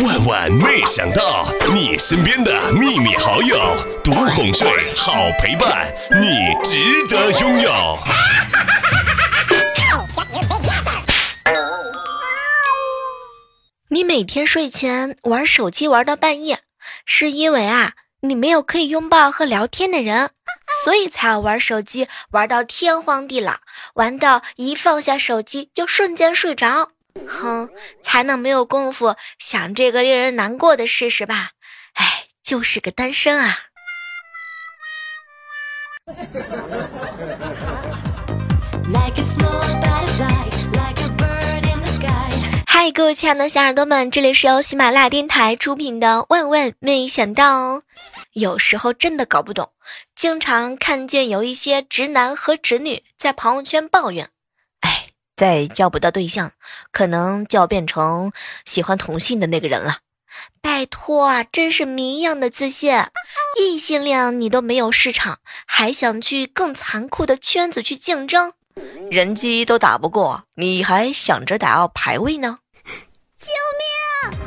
万万没想到，你身边的秘密好友，独哄睡，好陪伴，你值得拥有。你每天睡前玩手机玩到半夜，是因为啊，你没有可以拥抱和聊天的人，所以才要玩手机玩到天荒地老，玩到一放下手机就瞬间睡着。哼，才能没有功夫想这个令人难过的事实吧？哎，就是个单身啊！嗨，各位亲爱的小耳朵们，这里是由喜马拉雅电台出品的《万万没想到》。有时候真的搞不懂，经常看见有一些直男和直女在朋友圈抱怨。再交不到对象，可能就要变成喜欢同性的那个人了。拜托啊，真是谜一样的自信！异性恋你都没有市场，还想去更残酷的圈子去竞争？人机都打不过，你还想着打要排位呢？救命！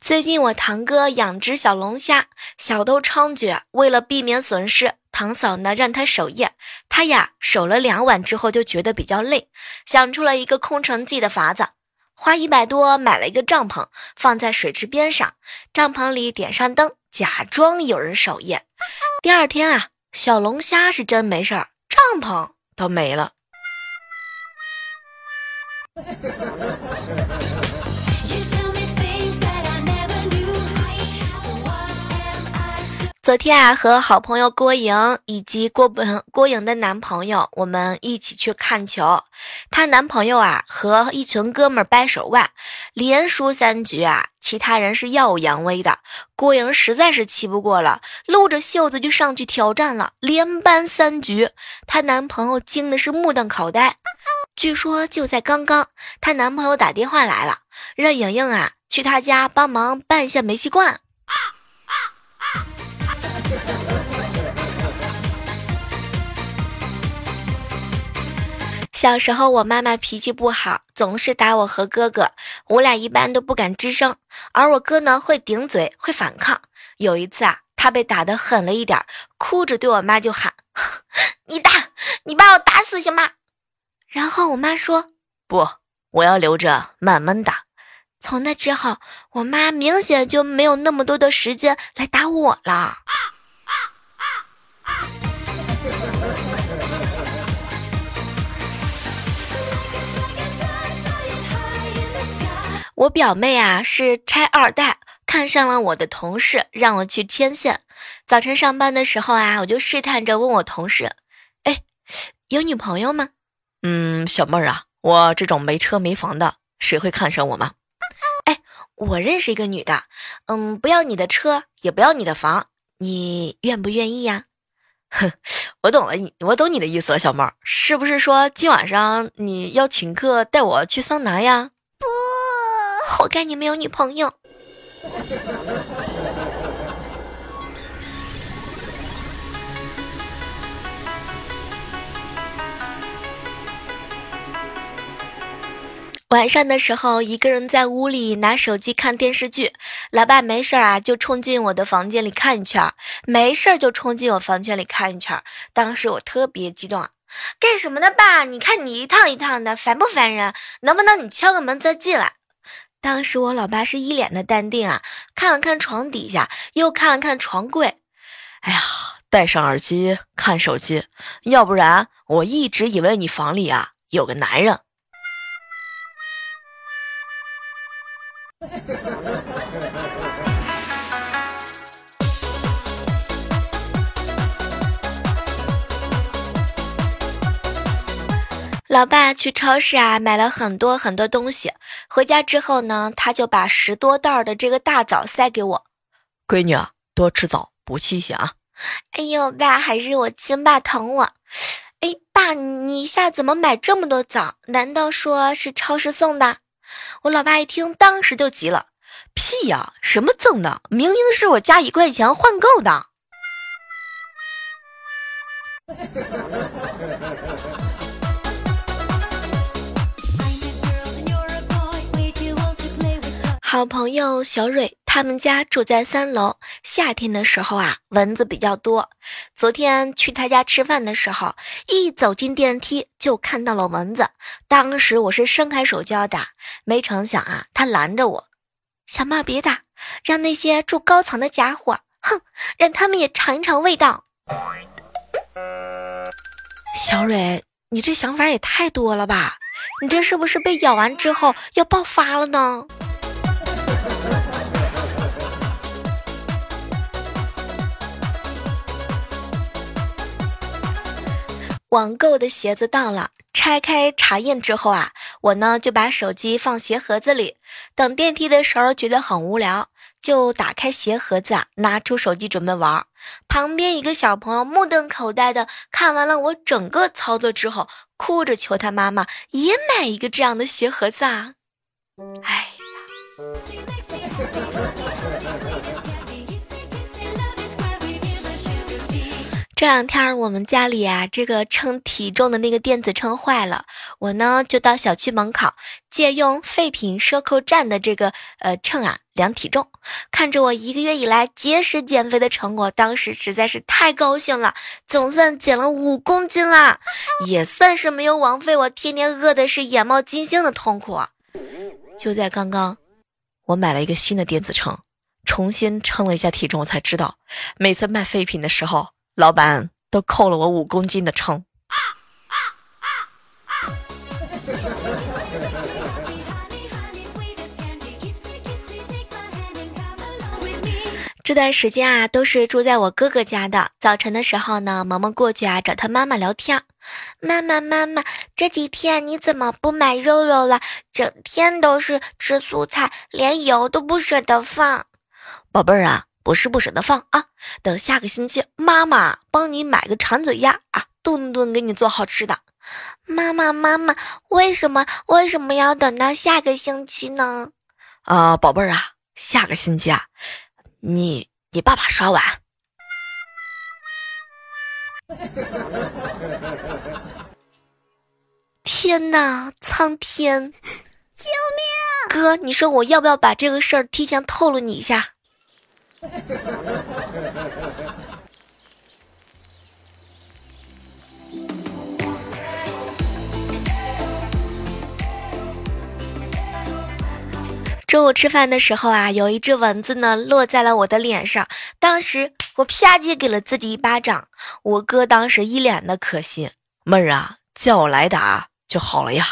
最近我堂哥养只小龙虾，小偷猖獗，为了避免损失。堂嫂呢，让他守夜，他呀守了两晚之后就觉得比较累，想出了一个空城计的法子，花一百多买了一个帐篷，放在水池边上，帐篷里点上灯，假装有人守夜。第二天啊，小龙虾是真没事儿，帐篷都没了。昨天啊，和好朋友郭莹以及郭本郭莹的男朋友，我们一起去看球。她男朋友啊，和一群哥们掰手腕，连输三局啊，其他人是耀武扬威的。郭莹实在是气不过了，撸着袖子就上去挑战了，连扳三局。她男朋友惊的是目瞪口呆。据说就在刚刚，她男朋友打电话来了，让莹莹啊去他家帮忙办一下煤气罐。小时候，我妈妈脾气不好，总是打我和哥哥，我俩一般都不敢吱声。而我哥呢，会顶嘴，会反抗。有一次啊，他被打得狠了一点，哭着对我妈就喊：“你打，你把我打死行吗？”然后我妈说：“不，我要留着慢慢打。”从那之后，我妈明显就没有那么多的时间来打我了。我表妹啊是拆二代，看上了我的同事，让我去牵线。早晨上班的时候啊，我就试探着问我同事：“哎，有女朋友吗？”“嗯，小妹儿啊，我这种没车没房的，谁会看上我吗？”“哎，我认识一个女的，嗯，不要你的车，也不要你的房，你愿不愿意呀？”“哼，我懂了，你我懂你的意思了，小妹儿，是不是说今晚上你要请客带我去桑拿呀？”“不。”活该你没有女朋友。晚上的时候，一个人在屋里拿手机看电视剧，老爸没事啊，就冲进我的房间里看一圈，没事就冲进我房间里看一圈。当时我特别激动，干什么呢，爸？你看你一趟一趟的，烦不烦人？能不能你敲个门再进来？当时我老爸是一脸的淡定啊，看了看床底下，又看了看床柜。哎呀，戴上耳机看手机，要不然我一直以为你房里啊有个男人。老爸去超市啊，买了很多很多东西。回家之后呢，他就把十多袋的这个大枣塞给我。闺女啊，多吃枣补气血啊！哎呦，爸，还是我亲爸疼我。哎，爸，你一下怎么买这么多枣？难道说是超市送的？我老爸一听，当时就急了。屁呀，什么赠的？明明是我加一块钱换购的。好朋友小蕊他们家住在三楼，夏天的时候啊，蚊子比较多。昨天去他家吃饭的时候，一走进电梯就看到了蚊子。当时我是伸开手就要打，没成想啊，他拦着我：“小妹别打，让那些住高层的家伙，哼，让他们也尝一尝味道。”小蕊，你这想法也太多了吧？你这是不是被咬完之后要爆发了呢？网购的鞋子到了，拆开查验之后啊，我呢就把手机放鞋盒子里。等电梯的时候觉得很无聊，就打开鞋盒子啊，拿出手机准备玩。旁边一个小朋友目瞪口呆的看完了我整个操作之后，哭着求他妈妈也买一个这样的鞋盒子啊！哎呀。这两天我们家里啊，这个称体重的那个电子秤坏了，我呢就到小区门口借用废品收购站的这个呃秤啊量体重，看着我一个月以来节食减肥的成果，当时实在是太高兴了，总算减了五公斤啦，也算是没有枉费我天天饿的是眼冒金星的痛苦。就在刚刚，我买了一个新的电子秤，重新称了一下体重，我才知道每次卖废品的时候。老板都扣了我五公斤的秤。这段时间啊，都是住在我哥哥家的。早晨的时候呢，萌萌过去啊找他妈妈聊天。妈妈妈妈，这几天你怎么不买肉肉了？整天都是吃素菜，连油都不舍得放。宝贝儿啊。不是不舍得放啊，等下个星期妈妈帮你买个馋嘴鸭啊，顿顿给你做好吃的。妈妈妈妈，为什么为什么要等到下个星期呢？啊，宝贝儿啊，下个星期啊，你你爸爸刷碗。天哪，苍天！救命！哥，你说我要不要把这个事儿提前透露你一下？中午吃饭的时候啊，有一只蚊子呢落在了我的脸上，当时我啪叽给了自己一巴掌。我哥当时一脸的可惜，妹儿啊，叫我来打就好了呀。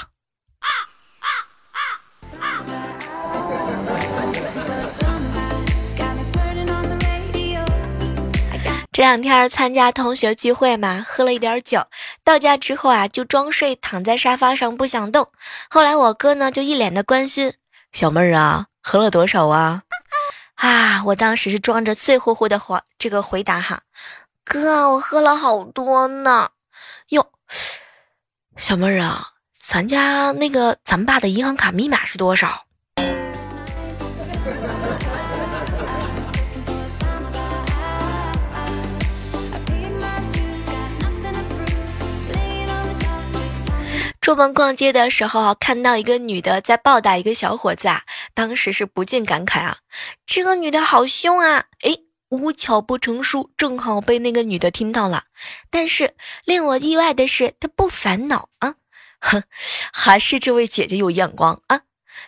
这两天参加同学聚会嘛，喝了一点酒，到家之后啊，就装睡，躺在沙发上不想动。后来我哥呢，就一脸的关心，小妹儿啊，喝了多少啊？啊，我当时是装着醉乎乎的回这个回答哈，哥，我喝了好多呢。哟，小妹儿啊，咱家那个咱爸的银行卡密码是多少？出门逛街的时候，看到一个女的在暴打一个小伙子啊，当时是不禁感慨啊，这个女的好凶啊！哎，无巧不成书，正好被那个女的听到了。但是令我意外的是，她不烦恼啊，哼，还是这位姐姐有眼光啊。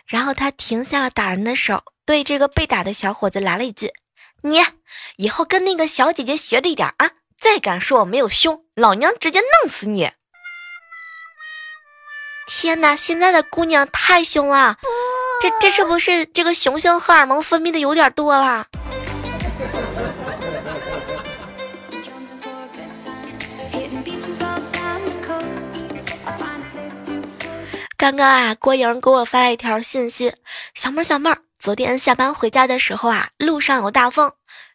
然后她停下了打人的手，对这个被打的小伙子来了一句：“你以后跟那个小姐姐学着一点啊，再敢说我没有凶，老娘直接弄死你！”天哪，现在的姑娘太凶了，这这是不是这个雄性荷尔蒙分泌的有点多了？刚刚啊，郭莹给我发了一条信息，小妹儿小妹儿，昨天下班回家的时候啊，路上有大风。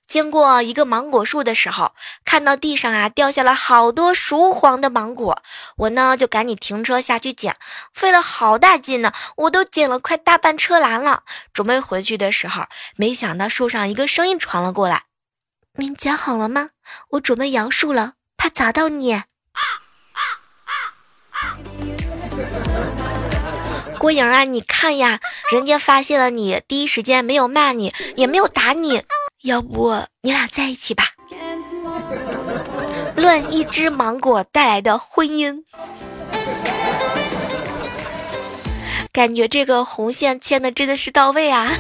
经过一个芒果树的时候，看到地上啊掉下了好多熟黄的芒果，我呢就赶紧停车下去捡，费了好大劲呢，我都捡了快大半车篮了。准备回去的时候，没想到树上一个声音传了过来：“您捡好了吗？我准备摇树了，怕砸到你。”郭颖啊，你看呀，人家发现了你，第一时间没有骂你，也没有打你，要不你俩在一起吧？论一只芒果带来的婚姻，感觉这个红线牵的真的是到位啊！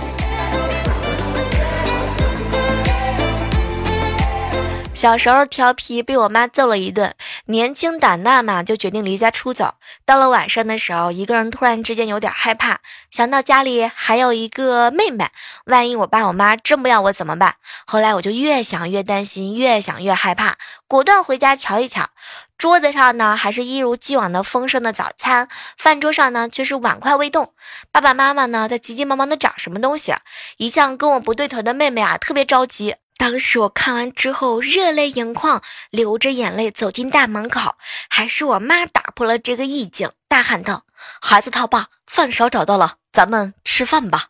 小时候调皮，被我妈揍了一顿。年轻胆大嘛，就决定离家出走。到了晚上的时候，一个人突然之间有点害怕，想到家里还有一个妹妹，万一我爸我妈真不要我怎么办？后来我就越想越担心，越想越害怕，果断回家瞧一瞧。桌子上呢，还是一如既往的丰盛的早餐，饭桌上呢却是碗筷未动。爸爸妈妈呢在急急忙忙的找什么东西，一向跟我不对头的妹妹啊，特别着急。当时我看完之后热泪盈眶，流着眼泪走进大门口，还是我妈打破了这个意境，大喊道：“孩子他爸，饭勺找到了，咱们吃饭吧。”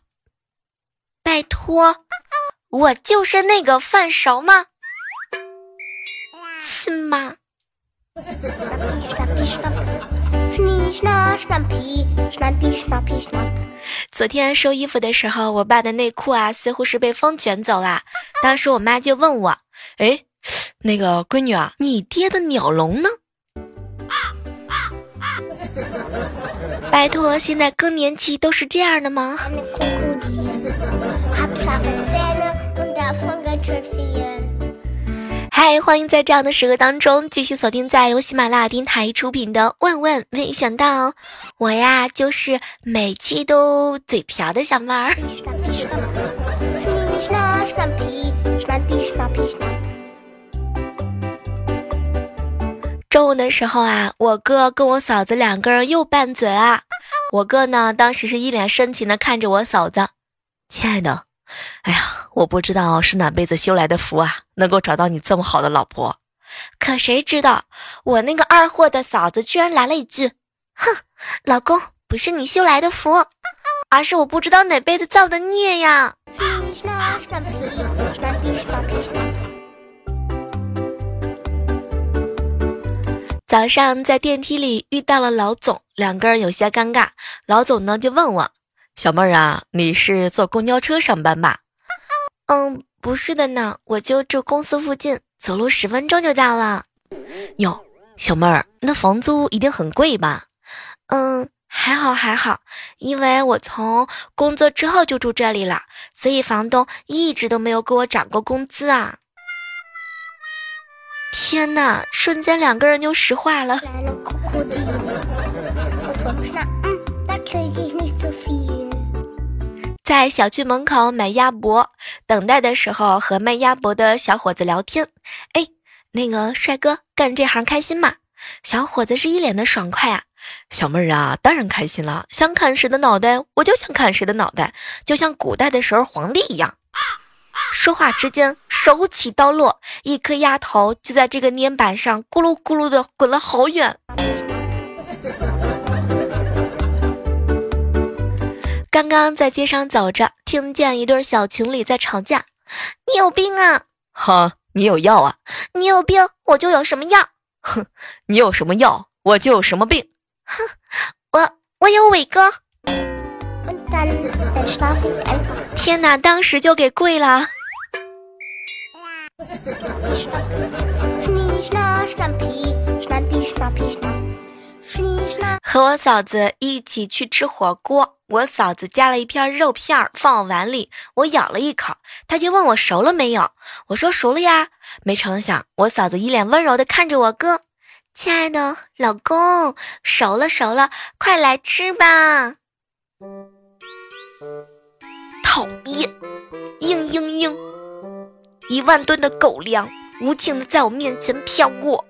拜托，我就是那个饭勺吗？亲妈。昨天收衣服的时候，我爸的内裤啊，似乎是被风卷走了。当时我妈就问我：“哎，那个闺女啊，你爹的鸟笼呢？”拜托，现在更年期都是这样的吗？嗨，欢迎在这样的时刻当中继续锁定在由喜马拉雅电台出品的《万万没想到》，我呀就是每期都嘴瓢的小妹儿。中午的时候啊，我哥跟我嫂子两个人又拌嘴了。我哥呢，当时是一脸深情的看着我嫂子，亲爱的。哎呀，我不知道是哪辈子修来的福啊，能够找到你这么好的老婆。可谁知道，我那个二货的嫂子居然来了一句：“哼，老公不是你修来的福，而是我不知道哪辈子造的孽呀。”早上在电梯里遇到了老总，两个人有些尴尬。老总呢就问我。小妹儿啊，你是坐公交车上班吧？嗯，不是的呢，我就住公司附近，走路十分钟就到了。哟，小妹儿，那房租一定很贵吧？嗯，还好还好，因为我从工作之后就住这里了，所以房东一直都没有给我涨过工资啊。天哪，瞬间两个人就石化了。在小区门口买鸭脖，等待的时候和卖鸭脖的小伙子聊天。哎，那个帅哥干这行开心吗？小伙子是一脸的爽快啊。小妹儿啊，当然开心了，想砍谁的脑袋我就想砍谁的脑袋，就像古代的时候皇帝一样。说话之间，手起刀落，一颗鸭头就在这个粘板上咕噜咕噜的滚了好远。刚刚在街上走着，听见一对小情侣在吵架。你有病啊！哈，你有药啊！你有病，我就有什么药。哼，你有什么药，我就有什么病。哼，我我有伟哥。天哪，当时就给跪了。和我嫂子一起去吃火锅，我嫂子夹了一片肉片放我碗里，我咬了一口，她就问我熟了没有，我说熟了呀。没成想，我嫂子一脸温柔的看着我哥，亲爱的老公，熟了熟了，快来吃吧。讨厌，嘤嘤嘤，一万吨的狗粮无情的在我面前飘过。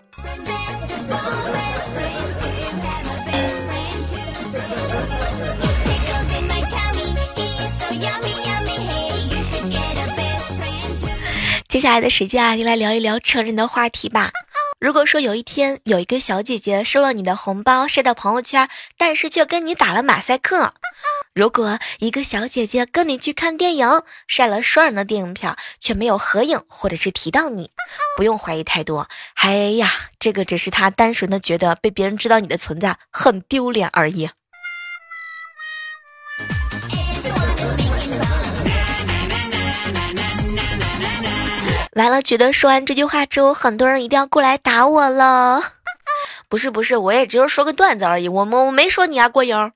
接下来的时间啊，就来聊一聊成人的话题吧。如果说有一天有一个小姐姐收了你的红包晒到朋友圈，但是却跟你打了马赛克；如果一个小姐姐跟你去看电影，晒了双人的电影票，却没有合影或者是提到你，不用怀疑太多。哎呀，这个只是她单纯的觉得被别人知道你的存在很丢脸而已。完了，觉得说完这句话之后，很多人一定要过来打我了。不是不是，我也只是说个段子而已，我我我没说你啊，郭英。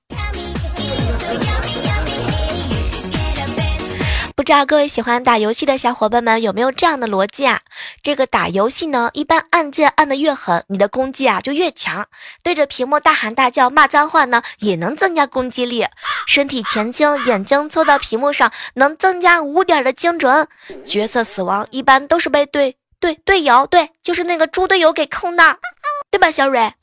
不知道各位喜欢打游戏的小伙伴们有没有这样的逻辑啊？这个打游戏呢，一般按键按的越狠，你的攻击啊就越强。对着屏幕大喊大叫骂脏话呢，也能增加攻击力。身体前倾，眼睛凑到屏幕上，能增加五点的精准。角色死亡一般都是被队队队友，对，就是那个猪队友给控的，对吧，小蕊？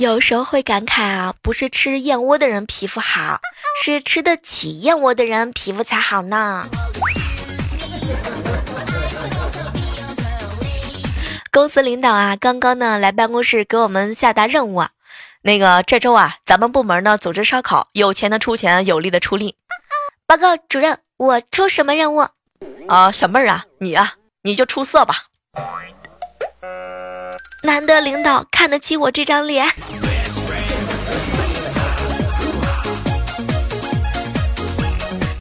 有时候会感慨啊，不是吃燕窝的人皮肤好，是吃得起燕窝的人皮肤才好呢。公司领导啊，刚刚呢来办公室给我们下达任务啊，那个这周啊，咱们部门呢组织烧烤，有钱的出钱，有力的出力。报告主任，我出什么任务？啊，小妹儿啊，你啊，你就出色吧。难得领导看得起我这张脸。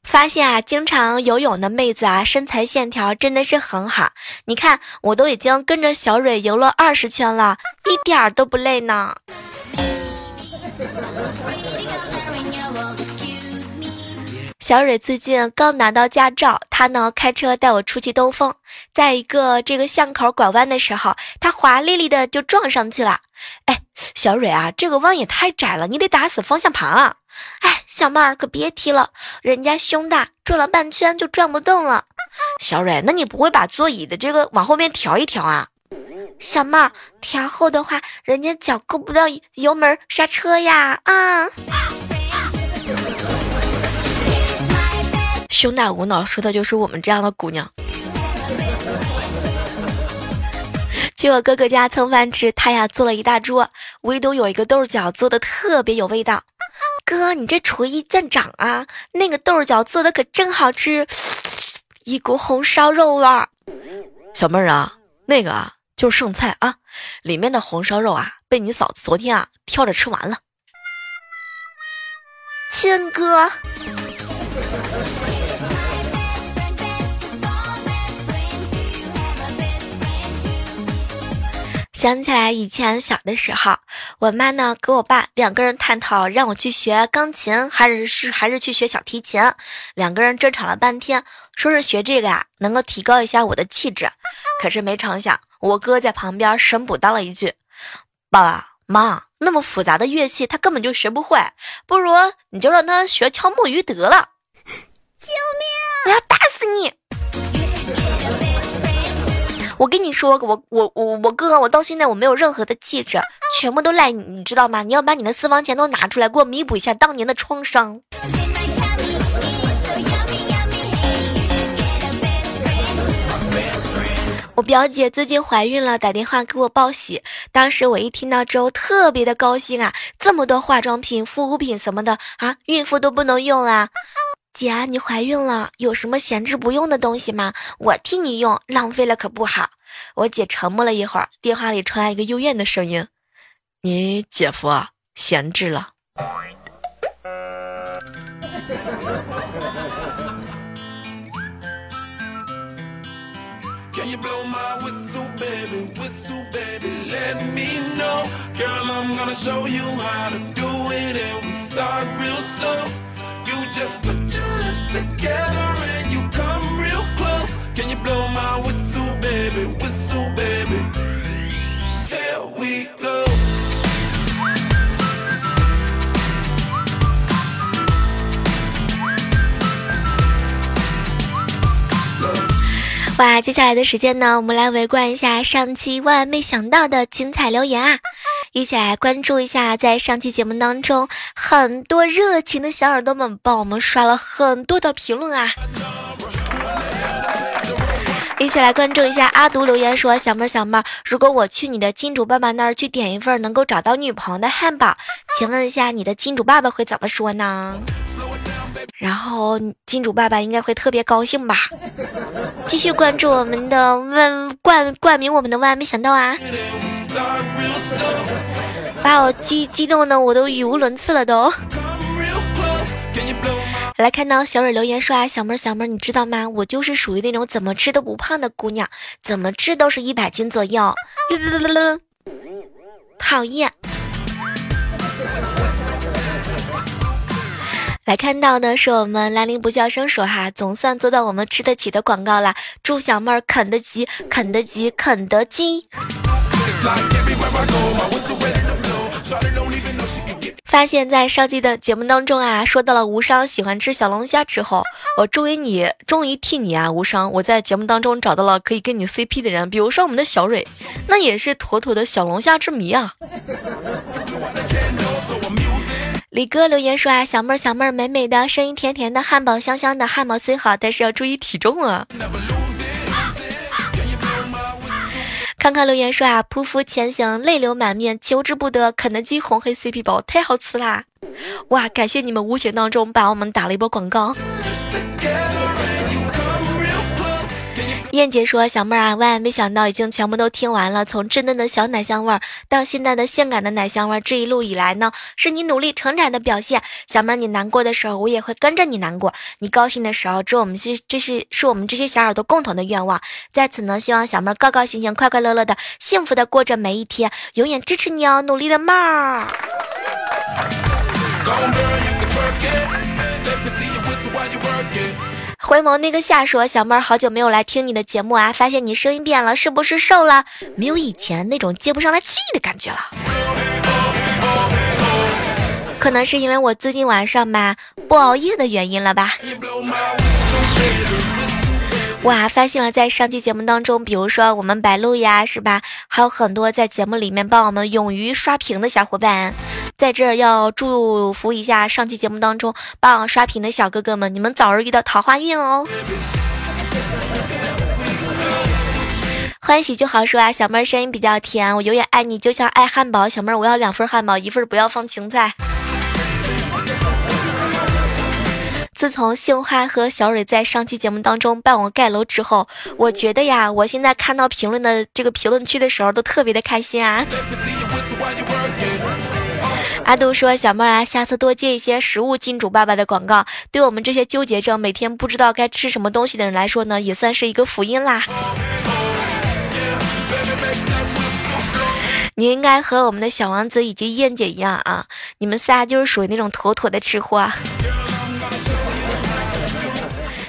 发现啊，经常游泳的妹子啊，身材线条真的是很好。你看，我都已经跟着小蕊游了二十圈了，一点儿都不累呢。小蕊最近刚拿到驾照，她呢开车带我出去兜风，在一个这个巷口拐弯的时候，她滑溜溜的就撞上去了。哎，小蕊啊，这个弯也太窄了，你得打死方向盘啊！哎，小妹儿可别提了，人家胸大，转了半圈就转不动了。小蕊，那你不会把座椅的这个往后面调一调啊？小妹儿，调后的话，人家脚够不到油门刹车呀！啊！胸大无脑说的就是我们这样的姑娘。去我哥哥家蹭饭吃，他呀做了一大桌，唯独有一个豆角做的特别有味道。哥，你这厨艺见长啊！那个豆角做的可真好吃，一股红烧肉味儿。小妹儿啊，那个啊就是剩菜啊，里面的红烧肉啊被你嫂子昨天啊挑着吃完了。亲哥。想起来以前小的时候，我妈呢跟我爸两个人探讨让我去学钢琴还是是还是去学小提琴，两个人争吵了半天，说是学这个呀能够提高一下我的气质。可是没成想，我哥在旁边神补刀了一句：“爸爸妈，那么复杂的乐器他根本就学不会，不如你就让他学敲木鱼得了。” 救命！我要打死你！我跟你说，我我我我哥，我到现在我没有任何的气质，全部都赖你，你知道吗？你要把你的私房钱都拿出来，给我弥补一下当年的创伤。我表姐最近怀孕了，打电话给我报喜。当时我一听到之后，特别的高兴啊！这么多化妆品、护肤品什么的啊，孕妇都不能用啦。姐，你怀孕了，有什么闲置不用的东西吗？我替你用，浪费了可不好。我姐沉默了一会儿，电话里传来一个幽怨的声音：“你姐夫啊，闲置了。” Together and you come real close. Can you blow my whistle baby? Whistle baby. Here we go. 哇接下来的时间呢我们来围观一下上期万万没想到的精彩留言啊。一起来关注一下，在上期节目当中，很多热情的小耳朵们帮我们刷了很多的评论啊！一起来关注一下阿独留言说：“小妹儿，小妹儿，如果我去你的金主爸爸那儿去点一份能够找到女朋友的汉堡，请问一下你的金主爸爸会怎么说呢？”然后金主爸爸应该会特别高兴吧？继续关注我们的万冠冠名我们的万没想到啊！把我激激动的我都语无伦次了都。来看到小蕊留言说啊，小妹儿小妹儿，你知道吗？我就是属于那种怎么吃都不胖的姑娘，怎么吃都是一百斤左右。讨厌。来看到的是我们兰陵不笑生说哈，总算做到我们吃得起的广告了，祝小妹儿肯德基，肯德基，肯德基。发现，在上期的节目当中啊，说到了无伤喜欢吃小龙虾之后，我终于你终于替你啊，无伤，我在节目当中找到了可以跟你 CP 的人，比如说我们的小蕊，那也是妥妥的小龙虾之谜啊。李哥留言说啊，小妹儿小妹儿美美的，声音甜甜的，汉堡香香的，汉堡虽好，但是要注意体重啊。康康留言说啊，匍匐前行，泪流满面，求之不得。肯德基红黑 CP 包太好吃啦！哇，感谢你们无形当中把我们打了一波广告。燕姐说：“小妹儿啊，万万没想到，已经全部都听完了。从稚嫩的小奶香味儿到现在的性感的奶香味儿，这一路以来呢，是你努力成长的表现。小妹儿，你难过的时候，我也会跟着你难过；你高兴的时候，这我们是这是是我们这些小耳朵共同的愿望。在此呢，希望小妹儿高高兴兴、快快乐乐的、幸福的过着每一天，永远支持你哦，努力的妹儿。”回眸那个夏说：“小妹儿，好久没有来听你的节目啊，发现你声音变了，是不是瘦了？没有以前那种接不上来气的感觉了。可能是因为我最近晚上吧不熬夜的原因了吧。”哇，发现了在上期节目当中，比如说我们白鹿呀，是吧？还有很多在节目里面帮我们勇于刷屏的小伙伴，在这儿要祝福一下上期节目当中帮我刷屏的小哥哥们，你们早日遇到桃花运哦！欢喜就好说啊，小妹儿声音比较甜，我永远爱你，就像爱汉堡。小妹儿，我要两份汉堡，一份不要放青菜。自从杏花和小蕊在上期节目当中帮我盖楼之后，我觉得呀，我现在看到评论的这个评论区的时候，都特别的开心啊。阿杜说：“小妹啊，下次多接一些食物金主爸爸的广告，对我们这些纠结症、每天不知道该吃什么东西的人来说呢，也算是一个福音啦。”你应该和我们的小王子以及燕姐一样啊，你们仨就是属于那种妥妥的吃货。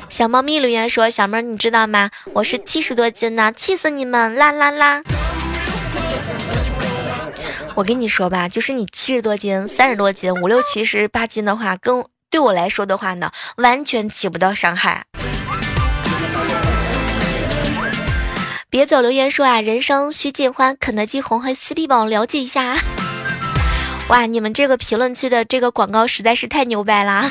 小猫咪留言说：“小妹儿，你知道吗？我是七十多斤呢，气死你们啦啦啦！”我跟你说吧，就是你七十多斤、三十多斤、五六七十八斤的话，跟对我来说的话呢，完全起不到伤害。别走，留言说啊，人生需尽欢，肯德基红黑四 B 宝了解一下。哇，你们这个评论区的这个广告实在是太牛掰啦！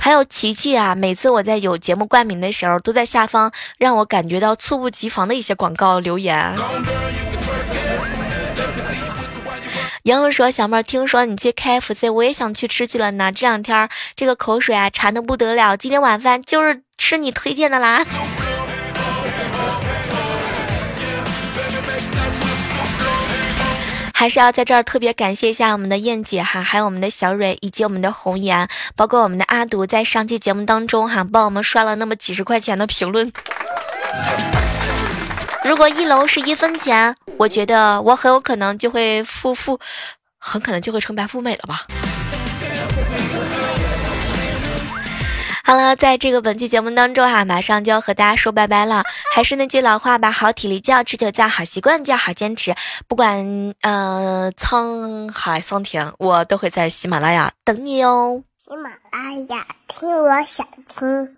还有琪琪啊，每次我在有节目冠名的时候，都在下方让我感觉到猝不及防的一些广告留言。莹莹说：“小妹儿，听说你去 KFC，我也想去吃去了呢。这两天这个口水啊馋的不得了，今天晚饭就是吃你推荐的啦。”还是要在这儿特别感谢一下我们的燕姐哈，还有我们的小蕊以及我们的红颜，包括我们的阿独，在上期节目当中哈，帮我们刷了那么几十块钱的评论。如果一楼是一分钱，我觉得我很有可能就会富富，很可能就会成白富美了吧。好了，在这个本期节目当中哈，马上就要和大家说拜拜了。还是那句老话吧，好体力就要持久战，好习惯就要好坚持。不管呃沧海桑田，我都会在喜马拉雅等你哦。喜马拉雅听，我想听。